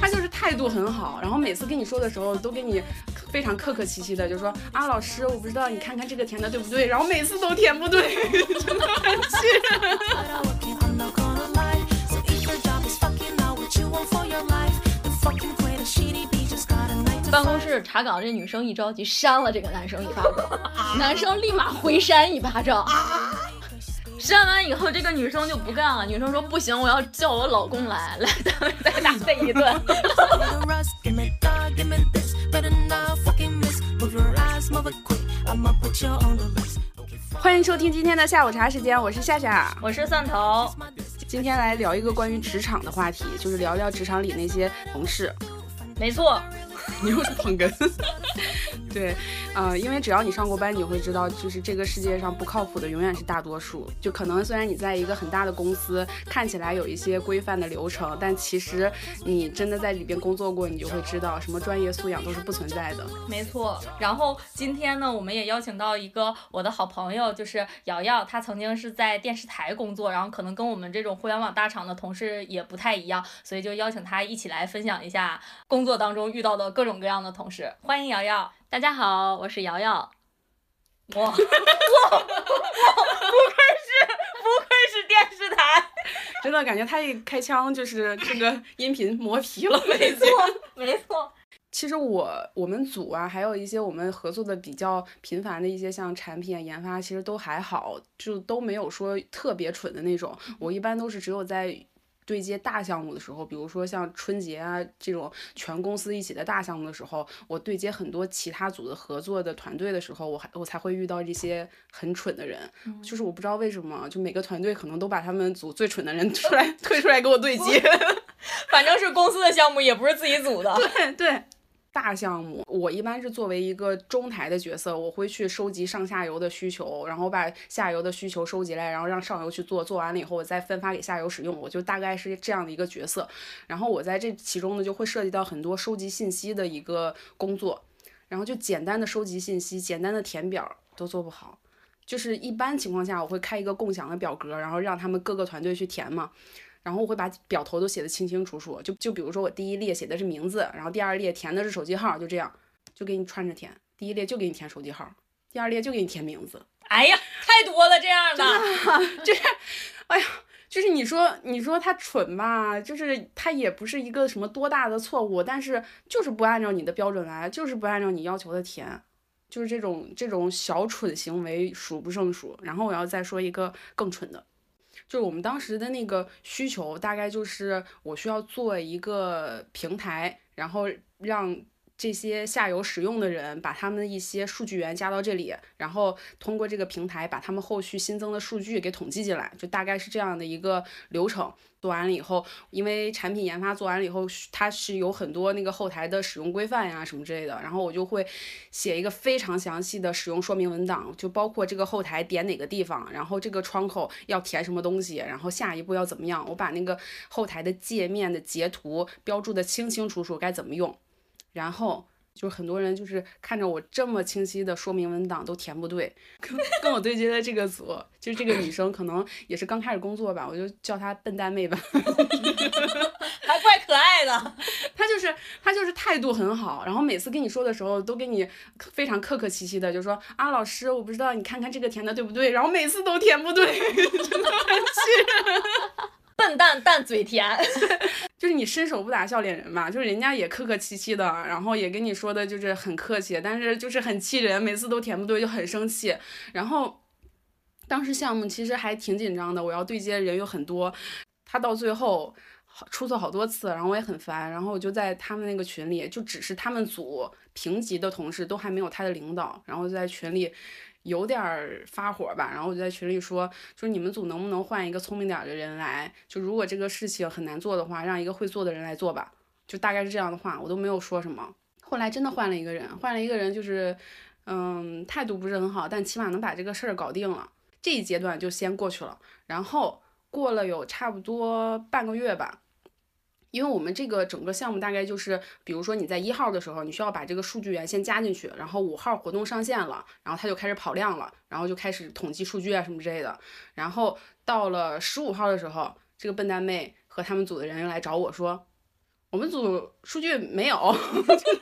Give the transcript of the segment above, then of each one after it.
他就是态度很好然后每次跟你说的时候都给你非常客客气气的就说啊老师我不知道你看看这个填的对不对然后每次都填不对 真的很气。办公室查岗这女生一着急扇了这个男生一巴掌男生立马回扇一巴掌。扇完以后，这个女生就不干了。女生说：“不行，我要叫我老公来，来，咱们再打这一顿。欢迎收听今天的下午茶时间，我是夏夏”。我是蒜头.今天来聊一个关于职场的话题，就是聊聊职场里那些同事。没错，你又是捧哏。对，呃，因为只要你上过班，你会知道，就是这个世界上不靠谱的永远是大多数。就可能虽然你在一个很大的公司，看起来有一些规范的流程，但其实你真的在里边工作过，你就会知道，什么专业素养都是不存在的。没错。然后今天呢，我们也邀请到一个我的好朋友，就是瑶瑶，她曾经是在电视台工作，然后可能跟我们这种互联网大厂的同事也不太一样，所以就邀请她一起来分享一下工作当中遇到的各种各样的同事。欢迎瑶瑶。大家好，我是瑶瑶。哇哇 哇！不愧是不愧是电视台，真的感觉他一开枪就是这个音频磨皮了，没错没错。其实我我们组啊，还有一些我们合作的比较频繁的一些像产品啊研发，其实都还好，就都没有说特别蠢的那种。我一般都是只有在对接大项目的时候，比如说像春节啊这种全公司一起的大项目的时候，我对接很多其他组的合作的团队的时候，我还我才会遇到这些很蠢的人。就是我不知道为什么，就每个团队可能都把他们组最蠢的人 出来推出来跟我对接。反正是公司的项目，也不是自己组的。对 对，大项目我一般是作为一个中台的角色，我会去收集上下游的需求，然后把下游的需求收集来，然后让上游去做，做完了以后我再分发给下游使用，我就大概是这样的一个角色。然后我在这其中呢，就会涉及到很多收集信息的一个工作，然后就简单的收集信息，简单的填表都做不好。就是一般情况下，我会开一个共享的表格，然后让他们各个团队去填嘛。然后我会把表头都写的清清楚楚，就就比如说我第一列写的是名字，然后第二列填的是手机号，就这样，就给你串着填。第一列就给你填手机号，第二列就给你填名字，哎呀，太多了这样的。就是，哎呀，就是你说你说他蠢吧，就是他也不是一个什么多大的错误，但是就是不按照你的标准来，就是不按照你要求的填，就是这种这种小蠢行为数不胜数。然后我要再说一个更蠢的。就是我们当时的那个需求，大概就是我需要做一个平台，然后让这些下游使用的人把他们的一些数据源加到这里，然后通过这个平台把他们后续新增的数据给统计进来，就大概是这样的一个流程。做完了以后，因为产品研发做完了以后，它是有很多那个后台的使用规范呀什么之类的，然后我就会写一个非常详细的使用说明文档，就包括这个后台点哪个地方，然后这个窗口要填什么东西，然后下一步要怎么样，我把那个后台的界面的截图标注的清清楚楚该怎么用，然后。就是很多人就是看着我这么清晰的说明文档都填不对，跟跟我对接的这个组，就是这个女生可能也是刚开始工作吧，我就叫她笨蛋妹吧。还怪可爱的。她就是她就是态度很好，然后每次跟你说的时候都跟你非常客客气气的，就说啊老师，我不知道你看看这个填的对不对，然后每次都填不对，真的很气人。笨蛋蛋嘴甜，就是你伸手不打笑脸人嘛，就是人家也客客气气的，然后也跟你说的就是很客气，但是就是很气人，每次都填不对就很生气。然后当时项目其实还挺紧张的，我要对接人有很多，他到最后出错好多次，然后我也很烦，然后我就在他们那个群里，就只是他们组平级的同事都还没有他的领导，然后就在群里。有点儿发火吧，然后我就在群里说，就是你们组能不能换一个聪明点的人来？就如果这个事情很难做的话，让一个会做的人来做吧。就大概是这样的话，我都没有说什么。后来真的换了一个人，换了一个人就是，嗯，态度不是很好，但起码能把这个事儿搞定了。这一阶段就先过去了。然后过了有差不多半个月吧，因为我们这个整个项目大概就是，比如说你在一号的时候，你需要把这个数据源先加进去，然后五号活动上线了，然后它就开始跑量了，然后就开始统计数据啊什么之类的。然后到了十五号的时候，这个笨蛋妹和他们组的人又来找我说，我们组数据没有，就 是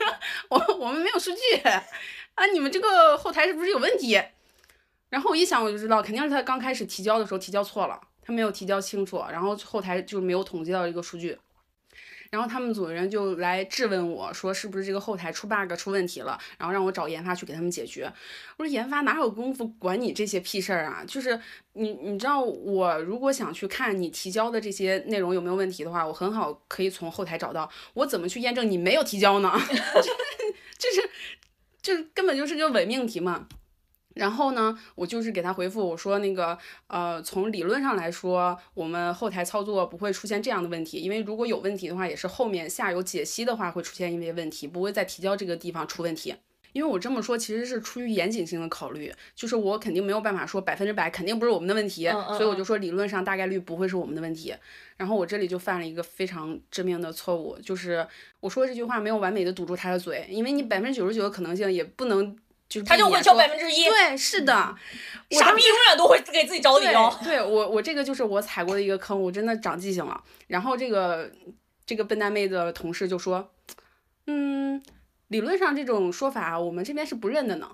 我我们没有数据啊，你们这个后台是不是有问题？然后我一想我就知道，肯定是他刚开始提交的时候提交错了，他没有提交清楚，然后后台就没有统计到这个数据。然后他们组的人就来质问我说，是不是这个后台出 bug 出问题了？然后让我找研发去给他们解决。我说研发哪有功夫管你这些屁事儿啊？就是你你知道，我如果想去看你提交的这些内容有没有问题的话，我很好可以从后台找到。我怎么去验证你没有提交呢？就是就是根本就是个伪命题嘛。然后呢，我就是给他回复我说那个呃，从理论上来说，我们后台操作不会出现这样的问题，因为如果有问题的话，也是后面下游解析的话会出现一些问题，不会在提交这个地方出问题。因为我这么说其实是出于严谨性的考虑，就是我肯定没有办法说百分之百肯定不是我们的问题，所以我就说理论上大概率不会是我们的问题。然后我这里就犯了一个非常致命的错误，就是我说这句话没有完美的堵住他的嘴，因为你百分之九十九的可能性也不能就是他就会挑避免说百分之一，对，是的，傻逼永远都会给自己找理由。对，对我我这个就是我踩过的一个坑，我真的长记性了。然后这个这个笨蛋妹的同事就说，嗯，理论上这种说法我们这边是不认的呢。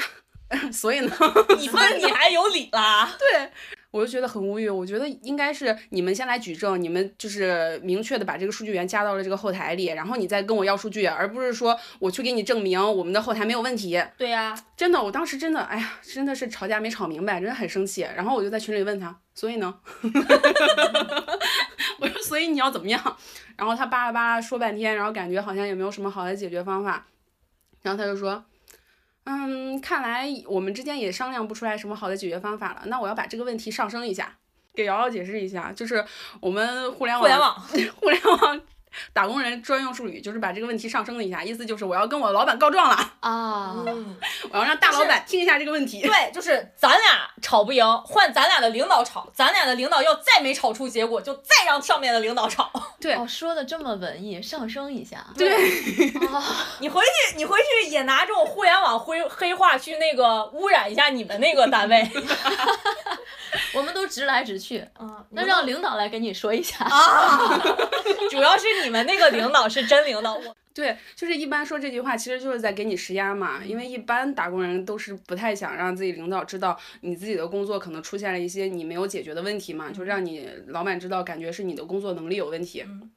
所以呢，你问你还有理啦？对我就觉得很无语。我觉得应该是你们先来举证，你们就是明确的把这个数据源加到了这个后台里，然后你再跟我要数据，而不是说我去给你证明我们的后台没有问题。对呀、真的，我当时真的，哎呀，真的是吵架没吵明白，真的很生气。然后我就在群里问他，所以呢，我说所以你要怎么样？然后他巴拉巴拉说半天，然后感觉好像也没有什么好的解决方法。然后他就说，嗯，看来我们之间也商量不出来什么好的解决方法了。那我要把这个问题上升一下，给瑶瑶解释一下，就是我们互联网互联网 互联网打工人专用术语，就是把这个问题上升了一下，意思就是我要跟我老板告状了。啊，我要让大老板听一下这个问题。对，就是咱俩吵不赢，换咱俩的领导吵，咱俩的领导要再没吵出结果，就再让上面的领导吵。对哦，说的这么文艺，上升一下。对，啊，你回去，你回去也拿这种互联网灰黑话去那个污染一下你们那个单位。我们都直来直去，嗯，那让领导来跟你说一下。啊，主要是你们那个领导是真领导，我 对，就是一般说这句话，其实就是在给你施压嘛。因为一般打工人都是不太想让自己领导知道你自己的工作可能出现了一些你没有解决的问题嘛，就让你老板知道，感觉是你的工作能力有问题。嗯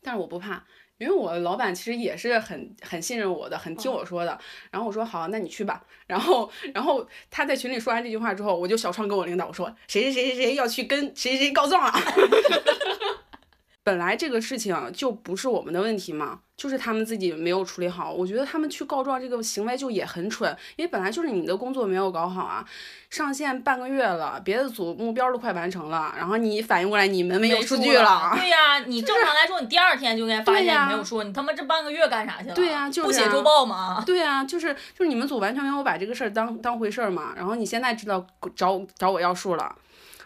但是我不怕，因为我老板其实也是很很信任我的，很听我说的。然后我说好，那你去吧。然后然后他在群里说完这句话之后，我就小窗跟我领导我说谁谁谁谁谁要去跟谁谁谁告状了。本来这个事情就不是我们的问题嘛，就是他们自己没有处理好。我觉得他们去告状这个行为就也很蠢，因为本来就是你的工作没有搞好啊。上线半个月了，别的组目标都快完成了，然后你反应过来你们没有数据了。对呀、你正常来说，你第二天就应该发现你没有数，你他妈这半个月干啥去了？对呀就是啊不写周报吗？对呀，就是就是你们组完全没有把这个事儿当当回事儿嘛。然后你现在知道找找我要数了，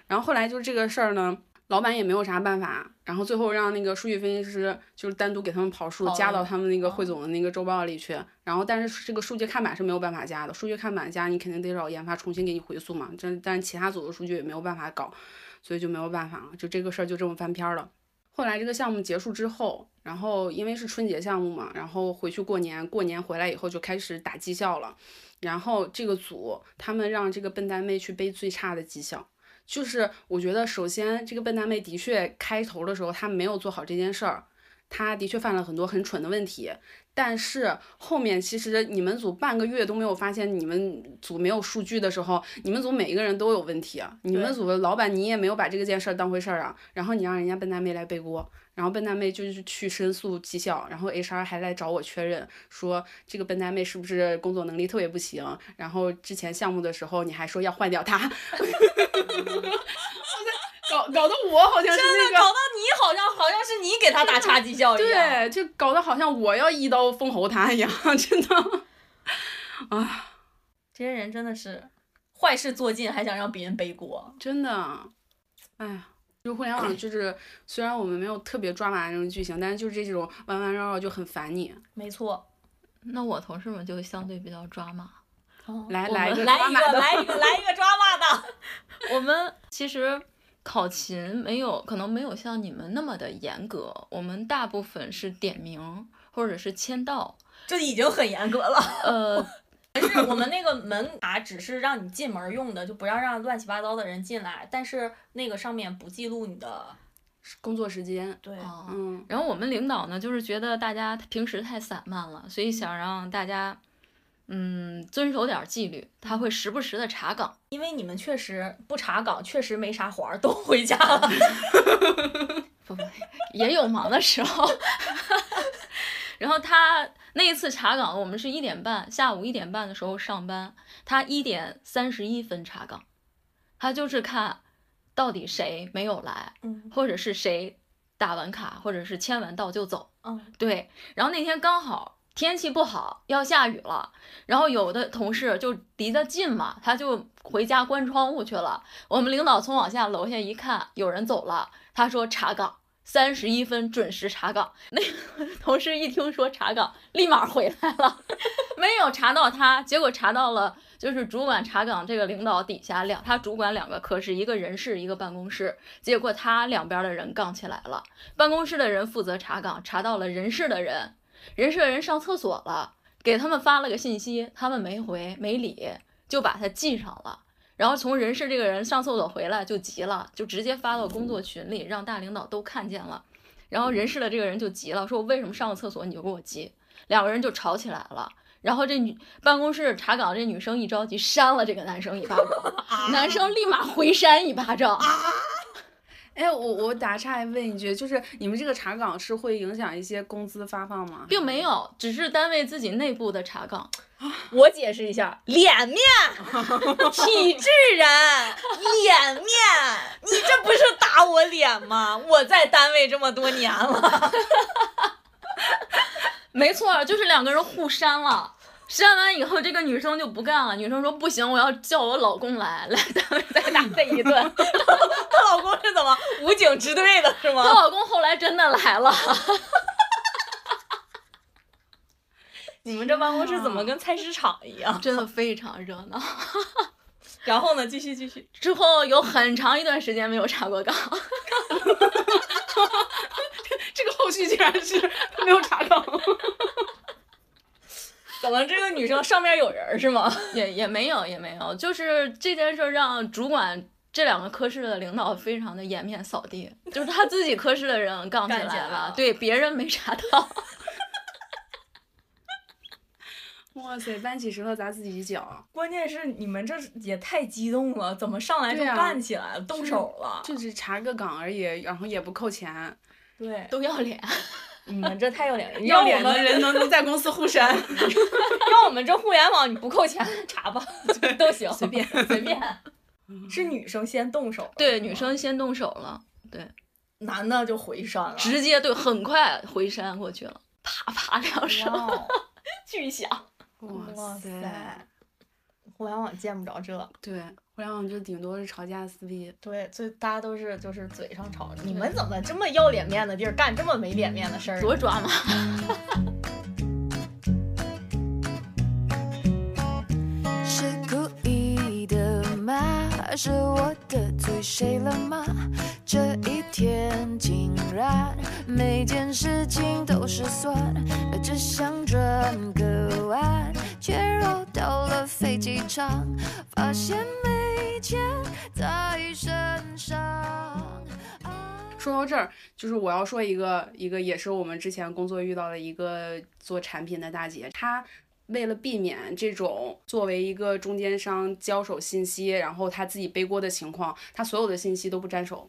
然后后来就是这个事儿呢，老板也没有啥办法，然后最后让那个数据分析师就是单独给他们跑数，加到他们那个哦汇总的那个周报里去。然后但是这个数据看板是没有办法加的，数据看板加你肯定得找研发重新给你回溯嘛。这但是其他组的数据也没有办法搞，所以就没有办法了，就这个事儿就这么翻篇儿了。后来这个项目结束之后，然后因为是春节项目嘛，然后回去过年，过年回来以后就开始打绩效了。然后这个组他们让这个笨蛋妹去背最差的绩效，就是我觉得首先这个笨蛋妹的确开头的时候她没有做好这件事儿，她的确犯了很多很蠢的问题。但是后面其实你们组半个月都没有发现你们组没有数据的时候，你们组每一个人都有问题啊。你们组的老板你也没有把这个件事儿当回事儿啊，然后你让人家笨蛋妹来背锅，然后笨蛋妹就是去申诉绩效，然后 HR 还来找我确认说这个笨蛋妹是不是工作能力特别不行，然后之前项目的时候你还说要换掉她，搞搞得我好像是真的那个。搞到你好像好像是你给他打差绩效一样。对，就搞得好像我要一刀封喉他一样，真的。啊，这些人真的是坏事做尽，还想让别人背锅。真的，哎呀，就互联网就是虽然我们没有特别抓马的那种剧情，但是就是这种弯弯绕绕就很烦你。没错。那我同事们就相对比较抓马。我来来一个们来一个，来一个，来一个抓马的。我们其实考勤没有，可能没有像你们那么的严格。我们大部分是点名或者是签到。这已经很严格了。呃，但是我们那个门卡只是让你进门用的，就不要让乱七八糟的人进来。但是那个上面不记录你的，工作时间，对，哦嗯，然后我们领导呢，就是觉得大家平时太散漫了，所以想让大家，嗯，遵守点儿纪律。他会时不时的查岗。因为你们确实不查岗，确实没啥活儿，都回家了。不不，也有忙的时候。然后他那一次查岗，我们是一点半，下午一点半的时候上班，他一点三十一分查岗，他就是看到底谁没有来，嗯或者是谁打完卡，或者是签完到就走。嗯，对，然后那天刚好天气不好，要下雨了，然后有的同事就离得近嘛，他就回家关窗户去了。我们领导从往下楼下一看，有人走了，他说查岗，三十一分准时查岗。那个同事一听说查岗，立马回来了，没有查到他，结果查到了就是主管查岗这个领导底下两，他主管两个科室，一个人事，一个办公室，结果他两边的人杠起来了。办公室的人负责查岗，查到了人事的人，人事的人上厕所了，给他们发了个信息，他们没回没理，就把他记上了。然后从人事这个人上厕所回来就急了，就直接发到工作群里，让大领导都看见了。然后人事的这个人就急了，说我为什么上个厕所你就给我急？两个人就吵起来了。然后这女办公室查岗这女生一着急扇了这个男生一巴掌，男生立马回扇一巴掌。哎，我我打岔问一句，就是你们这个查岗是会影响一些工资发放吗？并没有，只是单位自己内部的查岗。我解释一下，脸面，体制人，脸面，你这不是打我脸吗？我在单位这么多年了，没错，就是两个人互删了。删完以后，这个女生就不干了。女生说：“不行，我要叫我老公来，来单位再打这一顿。武警支队的是”她吗？老公后来真的来了。你们这办公室怎么跟菜市场一样？真的非常热闹。然后呢，继续继续，之后有很长一段时间没有查过岗，这个后续竟然是没有查岗。怎么这个女生上面有人是吗？也也没有也没有，就是这件事让主管这两个科室的领导非常的颜面扫地，就是他自己科室的人杠起来来了了，对别人没查到。哇塞，搬起石头砸自己一脚，关键是你们这也太激动了，怎么上来就干起来了，动手了？就是查个岗而已，然后也不扣钱。对，都要脸，你们这太要脸了，要脸的让我们人能能在公司互删，要我们这互联网你不扣钱查吧，都行，随便随便。是女生先动手，对，女生先动手了，对男的就回山了，直接对，很快回山过去了，啪啪两声，巨响。哇塞，互联网见不着这，对，互联网就顶多是吵架撕逼。对，所以大家都是就是嘴上吵，你们怎么这么要脸面的地儿干这么没脸面的事儿呢？多抓马！是我得罪谁了吗？这一天竟然每件事情都失算，只想转个弯，却绕到了飞机场，发现没钱在身上。说到这儿，就是我要说一个一个也是我们之前工作遇到的一个做产品的大姐，她为了避免这种作为一个中间商交手信息，然后他自己背锅的情况，他所有的信息都不沾手。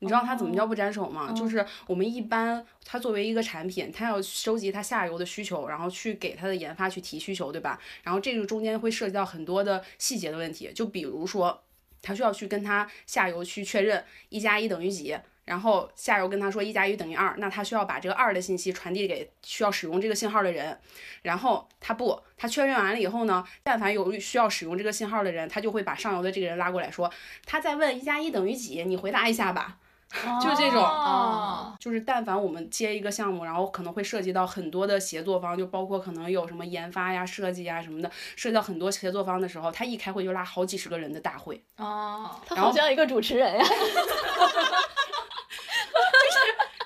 你知道他怎么叫不沾手吗？就是我们一般，他作为一个产品，他要收集它下游的需求，然后去给它的研发去提需求，对吧？然后这个中间会涉及到很多的细节的问题，就比如说，他需要去跟他下游去确认一加一等于几，然后下游跟他说一加一等于二，那他需要把这个二的信息传递给需要使用这个信号的人，然后他不，他确认完了以后呢，但凡有需要使用这个信号的人，他就会把上游的这个人拉过来说，他在问一加一等于几，你回答一下吧。就这种哦就是但凡我们接一个项目，然后可能会涉及到很多的协作方，就包括可能有什么研发呀、设计呀什么的，涉及到很多协作方的时候，他一开会就拉好几十个人的大会，哦，他然后好像一个主持人呀。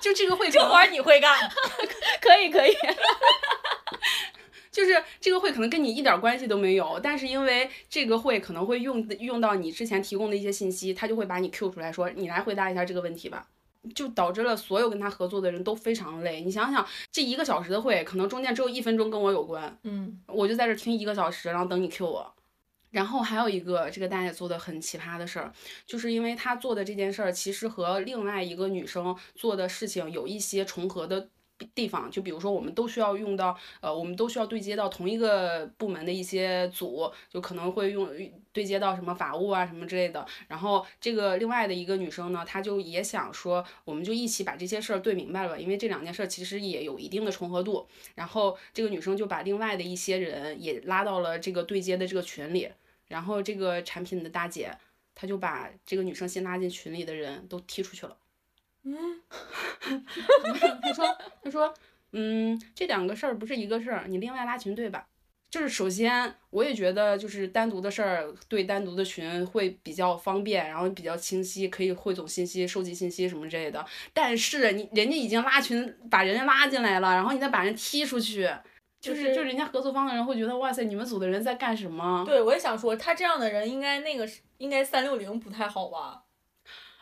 就这个会这活儿你会干？可 以可以，就是这个会可能跟你一点儿关系都没有，但是因为这个会可能会用用到你之前提供的一些信息，他就会把你 Q 出来说，你来回答一下这个问题吧。就导致了所有跟他合作的人都非常累。你想想，这一个小时的会，可能中间只有一分钟跟我有关，嗯我就在这儿听一个小时，然后等你 Q 我。然后还有一个，这个大姐做的很奇葩的事儿，就是因为她做的这件事儿，其实和另外一个女生做的事情有一些重合的地方。就比如说，我们都需要用到，呃，我们都需要对接到同一个部门的一些组，就可能会用对接到什么法务啊什么之类的。然后这个另外的一个女生呢，她就也想说，我们就一起把这些事儿对明白了吧，因为这两件事儿其实也有一定的重合度。然后这个女生就把另外的一些人也拉到了这个对接的这个群里，然后这个产品的大姐，她就把这个女生新拉进群里的人都踢出去了。嗯，她说，她说，嗯，这两个事儿不是一个事儿，你另外拉群对吧？就是首先，我也觉得就是单独的事儿对单独的群会比较方便，然后比较清晰，可以汇总信息、收集信息什么之类的。但是你人家已经拉群把人家拉进来了，然后你再把人踢出去，就是就人家合作方的人会觉得哇塞，你们组的人在干什么？对，我也想说，他这样的人应该那个应该三六零不太好吧？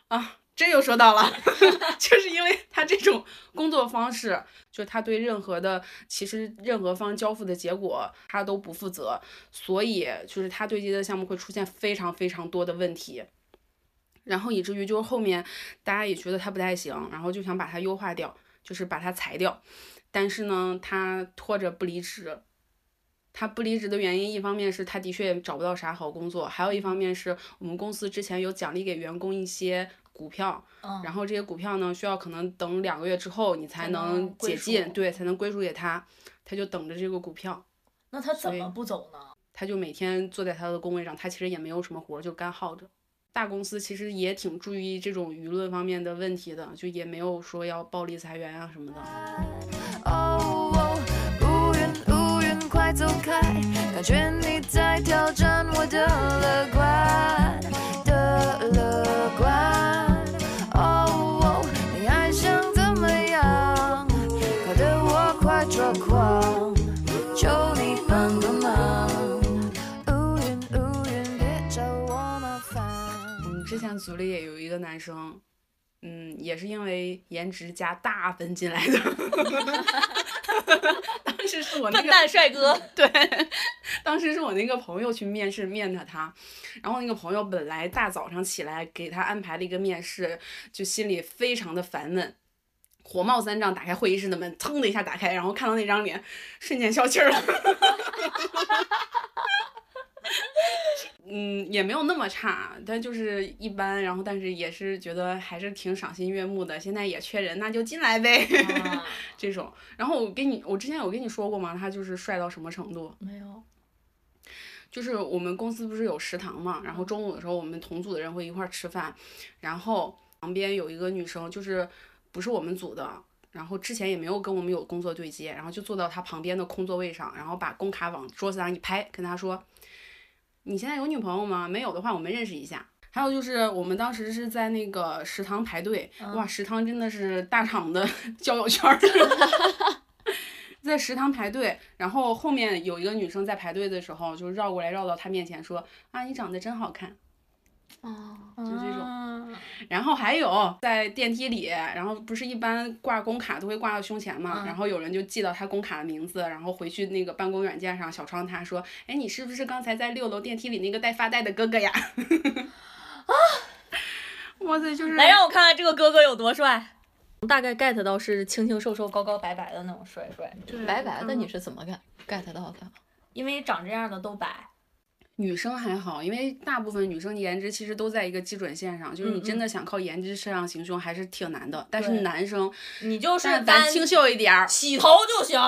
啊，这又说到了，就是因为他这种工作方式，就是他对任何的其实任何方交付的结果他都不负责，所以就是他对接的项目会出现非常非常多的问题。然后以至于就是后面大家也觉得他不太行，然后就想把他优化掉，就是把他裁掉。但是呢，他拖着不离职。他不离职的原因，一方面是他的确找不到啥好工作，还有一方面是我们公司之前有奖励给员工一些股票，嗯，然后这些股票呢，需要可能等两个月之后你才才能解禁，对，才能归属给他，他就等着这个股票。那他怎么不走呢？他就每天坐在他的工位上，他其实也没有什么活儿，就干耗着。大公司其实也挺注意这种舆论方面的问题的，就也没有说要暴力裁员啊什么的。哦，乌云乌云快走开，感觉你在挑战我的乐观抓狂，求你帮个忙。乌云乌云，别找我麻烦。嗯，之前组里也有一个男生，嗯，也是因为颜值加大分进来的。当时是我那笨个蛋帅哥，对，当时是我那个朋友去面试面的他，然后那个朋友本来大早上起来给他安排了一个面试，就心里非常的烦闷。火冒三丈，打开会议室的门，噌的一下打开，然后看到那张脸，瞬间消气儿了。嗯，也没有那么差，但就是一般，然后但是也是觉得还是挺赏心悦目的。现在也缺人，那就进来呗。啊 这种，然后我跟你，我之前有跟你说过吗？他就是帅到什么程度？没有，就是我们公司不是有食堂嘛，然后中午的时候我们同组的人会一块儿吃饭，然后旁边有一个女生，就是不是我们组的，然后之前也没有跟我们有工作对接，然后就坐到他旁边的空座位上，然后把工卡往桌子上一拍，跟他说：“你现在有女朋友吗？没有的话，我们认识一下。”还有就是我们当时是在那个食堂排队，哇，食堂真的是大厂的 交友圈儿。在食堂排队，然后后面有一个女生在排队的时候，就绕过来绕到他面前说：“啊，你长得真好看。哦，”就这种。种，然后还有在电梯里，然后不是一般挂工卡都会挂到胸前嘛，嗯然后有人就记到他工卡的名字，然后回去那个办公软件上小窗他说：“哎，你是不是刚才在六楼电梯里那个带发带的哥哥呀？”啊！哇塞，就是来让我看看这个哥哥有多帅。大概 get 到是清清瘦瘦、高高白白的那种帅帅，对白白的嗯你是怎么 get get 到的？因为长这样的都白。女生还好，因为大部分女生颜值其实都在一个基准线上，就是你嗯真的想靠颜值摄上行凶还是挺难的。但是男生，你就是但单清秀一点儿，洗头就行，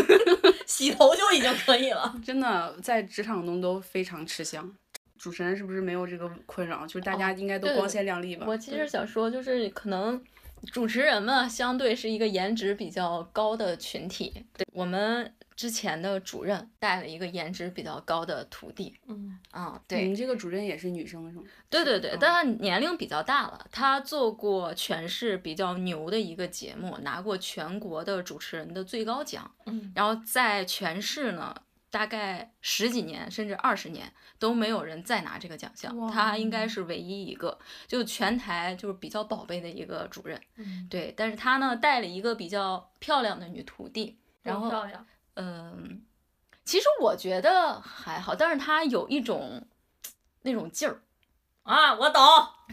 洗头就已经可以了。真的在职场中都非常吃香。主持人是不是没有这个困扰？就是大家应该都光鲜亮丽吧？我其实想说，就是可能主持人嘛相对是一个颜值比较高的群体。对我们之前的主任带了一个颜值比较高的徒弟，嗯，对，你对们这个主任也是女生是吗？对对对嗯，但她年龄比较大了，她做过全市比较牛的一个节目，拿过全国的主持人的最高奖，嗯，然后在全市呢。大概十几年甚至二十年都没有人再拿这个奖项，她应该是唯一一个，就全台就是比较宝贝的一个主任。嗯，对，但是她呢带了一个比较漂亮的女徒弟，然后漂亮，嗯，其实我觉得还好，但是他有一种那种劲儿，啊，我懂，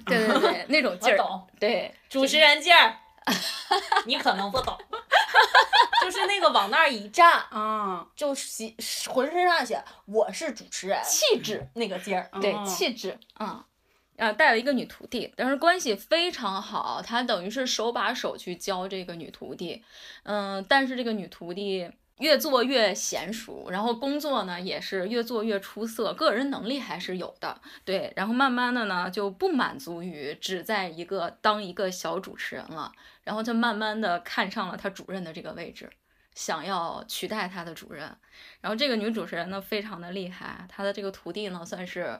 对对对，那种劲儿，我懂，对，主持人劲儿，你可能不懂，就是那个往那儿一站，啊，就写浑身上下我是主持人，气质，那个劲儿，对哦气质，嗯。啊，带了一个女徒弟，但是关系非常好，他等于是手把手去教这个女徒弟，嗯，但是这个女徒弟越做越娴熟，然后工作呢也是越做越出色，个人能力还是有的，对，然后慢慢的呢就不满足于只在一个当一个小主持人了，然后就慢慢的看上了他主任的这个位置，想要取代他的主任，然后这个女主持人呢非常的厉害，她的这个徒弟呢算是。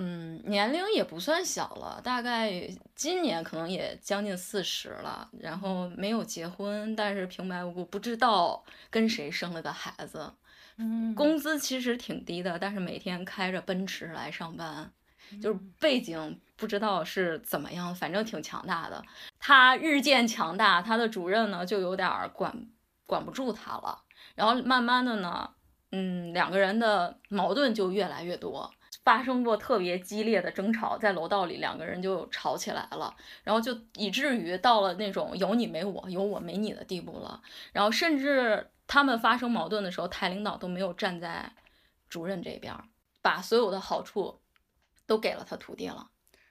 嗯，年龄也不算小了，大概今年可能也将近四十了，然后没有结婚，但是平白无故不知道跟谁生了个孩子，嗯工资其实挺低的，但是每天开着奔驰来上班，就是背景不知道是怎么样，反正挺强大的。他日渐强大，他的主任呢就有点儿管管不住他了，然后慢慢的呢，嗯，两个人的矛盾就越来越多。发生过特别激烈的争吵，在楼道里两个人就吵起来了，然后就以至于到了那种有你没我，有我没你的地步了。然后甚至他们发生矛盾的时候，台领导都没有站在主任这边儿，把所有的好处都给了他徒弟了。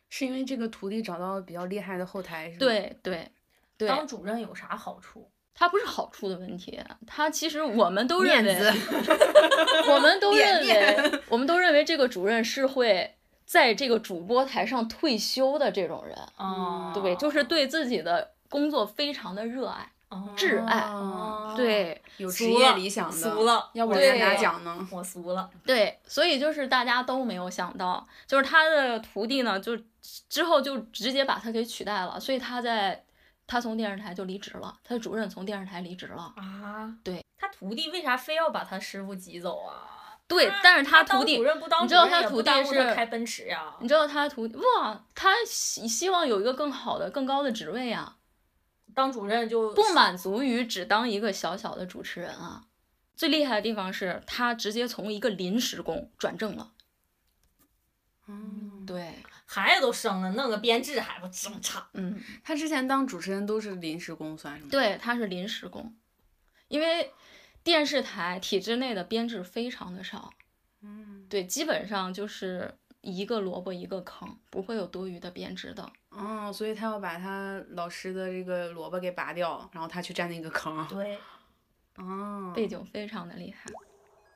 是因为这个徒弟找到了比较厉害的后台是吗？对对对，当主任有啥好处？他不是好处的问题，他其实我们都认为，我们都 认为，我们都认为这个主任是会在这个主播台上退休的这种人。啊，对，就是对自己的工作非常的热爱。哦挚爱哦对有职业理想的，俗了要不对然拿奖呢？我俗了，对，所以就是大家都没有想到，就是他的徒弟呢，就之后就直接把他给取代了，所以他在他从电视台就离职了，他的主任从电视台离职了。啊，对，他徒弟为啥非要把他师傅挤走啊？对，但是他徒弟你知道他徒弟是开奔驰呀？你知道他徒弟哇，他希希望有一个更好的、更高的职位啊，当主任就不满足于只当一个小小的主持人啊。最厉害的地方是他直接从一个临时工转正了。嗯，对，孩子都生了，弄个编制还不正常？嗯，他之前当主持人都是临时工算是吗？对，他是临时工，因为电视台体制内的编制非常的少，嗯，对，基本上就是一个萝卜一个坑，不会有多余的编制的。嗯，所以他要把他老师的这个萝卜给拔掉，然后他去占那个坑。对，哦，背景非常的厉害。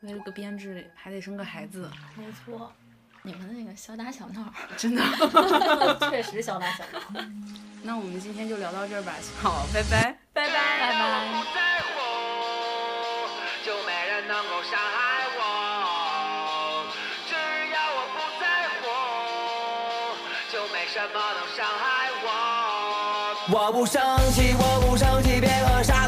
为了个编制还得生个孩子，没错，你们那个小打小闹，真的。确实小打小闹。那我们今天就聊到这儿吧，好，拜拜。拜拜拜拜。不在乎，就没人能够伤害我。只要我不在乎，就没什么能伤害我。我不生气，我不生气，别和傻